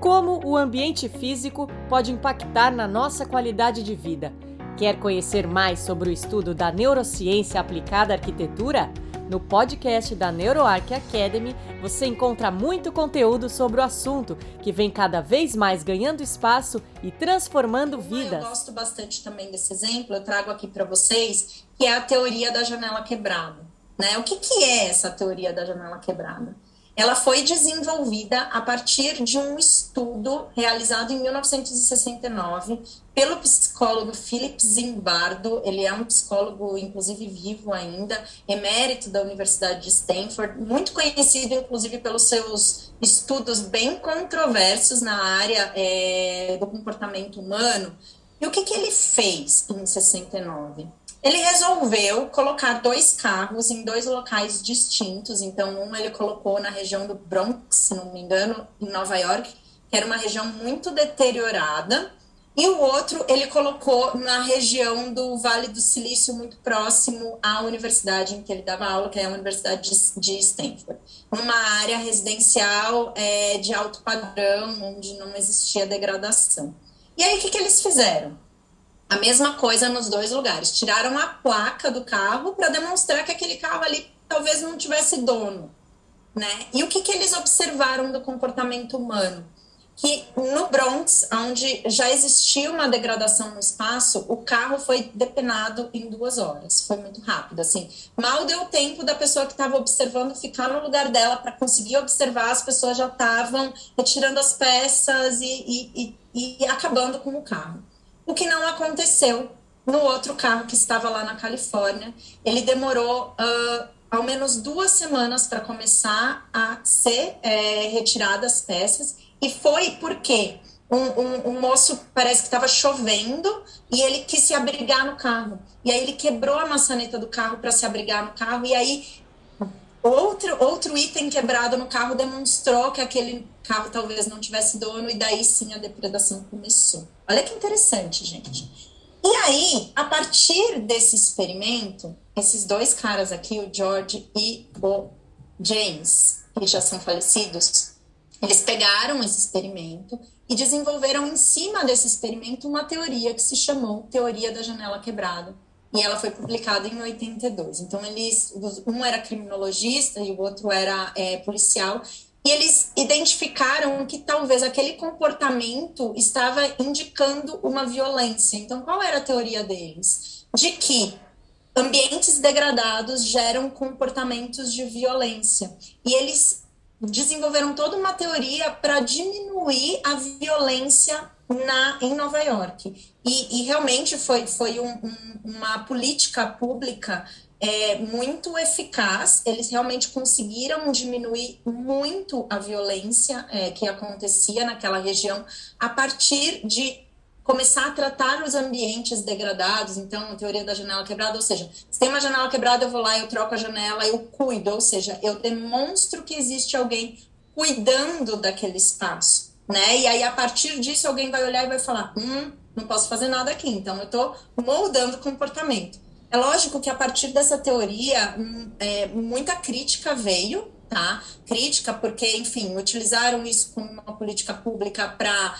Como o ambiente físico pode impactar na nossa qualidade de vida? Quer conhecer mais sobre o estudo da neurociência aplicada à arquitetura? No podcast da NeuroArc Academy, você encontra muito conteúdo sobre o assunto, que vem cada vez mais ganhando espaço e transformando vidas. Eu gosto bastante também desse exemplo, eu trago aqui para vocês, que é a teoria da janela quebrada. Né? O que, que é essa teoria da janela quebrada? Ela foi desenvolvida a partir de um estudo realizado em 1969 pelo psicólogo Philip Zimbardo. Ele é um psicólogo, inclusive vivo ainda, emérito da Universidade de Stanford, muito conhecido, inclusive, pelos seus estudos bem controversos na área é, do comportamento humano. E o que, que ele fez em 69? Ele resolveu colocar dois carros em dois locais distintos. Então, um ele colocou na região do Bronx, se não me engano, em Nova York, que era uma região muito deteriorada. E o outro ele colocou na região do Vale do Silício, muito próximo à universidade em que ele dava aula, que é a Universidade de Stanford. Uma área residencial é, de alto padrão, onde não existia degradação. E aí, o que, que eles fizeram? A mesma coisa nos dois lugares. Tiraram a placa do carro para demonstrar que aquele carro ali talvez não tivesse dono. Né? E o que, que eles observaram do comportamento humano? Que no Bronx, onde já existia uma degradação no espaço, o carro foi depenado em duas horas. Foi muito rápido, assim. Mal deu tempo da pessoa que estava observando ficar no lugar dela para conseguir observar. As pessoas já estavam retirando as peças e, e, e, e acabando com o carro o que não aconteceu no outro carro que estava lá na Califórnia. Ele demorou uh, ao menos duas semanas para começar a ser é, retirada as peças, e foi porque um, um, um moço parece que estava chovendo e ele quis se abrigar no carro. E aí ele quebrou a maçaneta do carro para se abrigar no carro, e aí outro, outro item quebrado no carro demonstrou que aquele carro talvez não tivesse dono, e daí sim a depredação começou. Olha que interessante, gente. E aí, a partir desse experimento, esses dois caras aqui, o George e o James, que já são falecidos, eles pegaram esse experimento e desenvolveram em cima desse experimento uma teoria que se chamou Teoria da Janela Quebrada. E ela foi publicada em 82. Então, eles, um era criminologista e o outro era é, policial, e eles identificaram que talvez aquele comportamento estava indicando uma violência. Então, qual era a teoria deles? De que ambientes degradados geram comportamentos de violência. E eles desenvolveram toda uma teoria para diminuir a violência na, em Nova York. E, e realmente foi, foi um, um, uma política pública é, muito eficaz. Eles realmente conseguiram diminuir muito a violência é, que acontecia naquela região a partir de começar a tratar os ambientes degradados. Então, a teoria da janela quebrada, ou seja, se tem uma janela quebrada, eu vou lá, eu troco a janela, eu cuido, ou seja, eu demonstro que existe alguém cuidando daquele espaço, né? E aí, a partir disso, alguém vai olhar e vai falar, hum, não posso fazer nada aqui, então eu estou moldando o comportamento. É lógico que a partir dessa teoria, hum, é, muita crítica veio, tá? Crítica porque, enfim, utilizaram isso como uma política pública para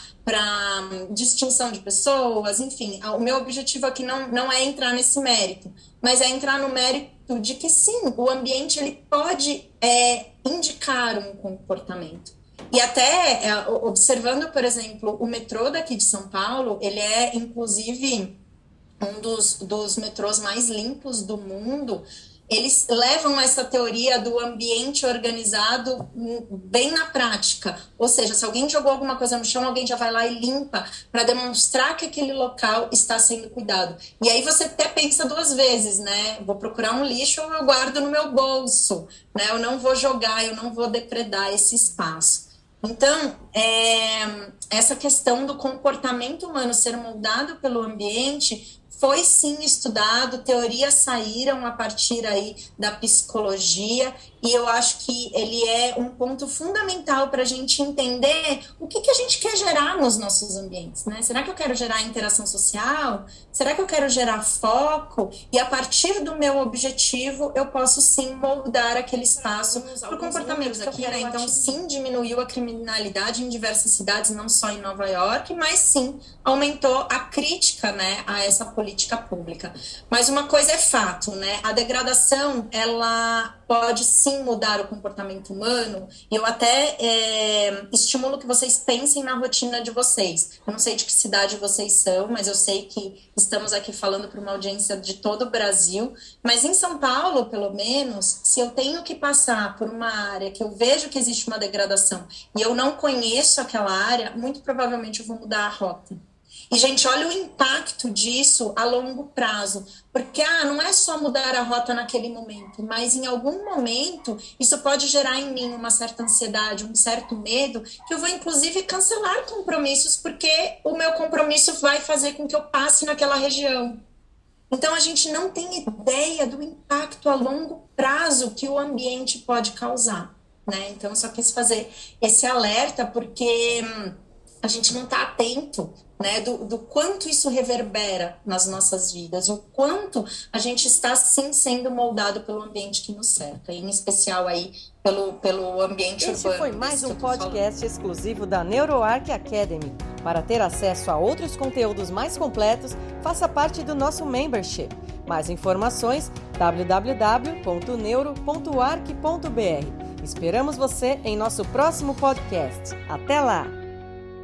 hum, distinção de pessoas, enfim. O meu objetivo aqui não, não é entrar nesse mérito, mas é entrar no mérito de que sim, o ambiente ele pode é, indicar um comportamento. E até é, observando, por exemplo, o metrô daqui de São Paulo, ele é inclusive um dos, dos metrôs mais limpos do mundo, eles levam essa teoria do ambiente organizado bem na prática. Ou seja, se alguém jogou alguma coisa no chão, alguém já vai lá e limpa para demonstrar que aquele local está sendo cuidado. E aí você até pensa duas vezes, né? Vou procurar um lixo ou eu guardo no meu bolso, né? Eu não vou jogar, eu não vou depredar esse espaço. Então, é, essa questão do comportamento humano ser moldado pelo ambiente foi sim estudado, teorias saíram a partir aí da psicologia, e eu acho que ele é um ponto fundamental para a gente entender o que, que a gente quer gerar nos nossos ambientes, né? Será que eu quero gerar interação social? Será que eu quero gerar foco? E a partir do meu objetivo, eu posso sim moldar aquele espaço para o comportamento aqui, né? Então, sim, diminuiu a criminalidade em diversas cidades, não só em Nova York, mas sim aumentou a crítica, né, a essa política pública. Mas uma coisa é fato, né? A degradação, ela pode sim mudar o comportamento humano. Eu até é, estimulo que vocês pensem na rotina de vocês. Eu não sei de que cidade vocês são, mas eu sei que estamos aqui falando para uma audiência de todo o Brasil. Mas em São Paulo, pelo menos, se eu tenho que passar por uma área que eu vejo que existe uma degradação e eu não conheço aquela área, muito provavelmente eu vou mudar a rota. E, gente, olha o impacto disso a longo prazo. Porque, ah, não é só mudar a rota naquele momento, mas em algum momento isso pode gerar em mim uma certa ansiedade, um certo medo, que eu vou, inclusive, cancelar compromissos, porque o meu compromisso vai fazer com que eu passe naquela região. Então, a gente não tem ideia do impacto a longo prazo que o ambiente pode causar. Né? Então, eu só quis fazer esse alerta, porque hum, a gente não está atento né, do, do, quanto isso reverbera nas nossas vidas, o quanto a gente está sim sendo moldado pelo ambiente que nos cerca, em especial aí pelo, pelo ambiente Esse urbano. Esse foi mais um podcast exclusivo da NeuroArc Academy. Para ter acesso a outros conteúdos mais completos, faça parte do nosso membership. Mais informações www.neuro.arc.br. Esperamos você em nosso próximo podcast. Até lá!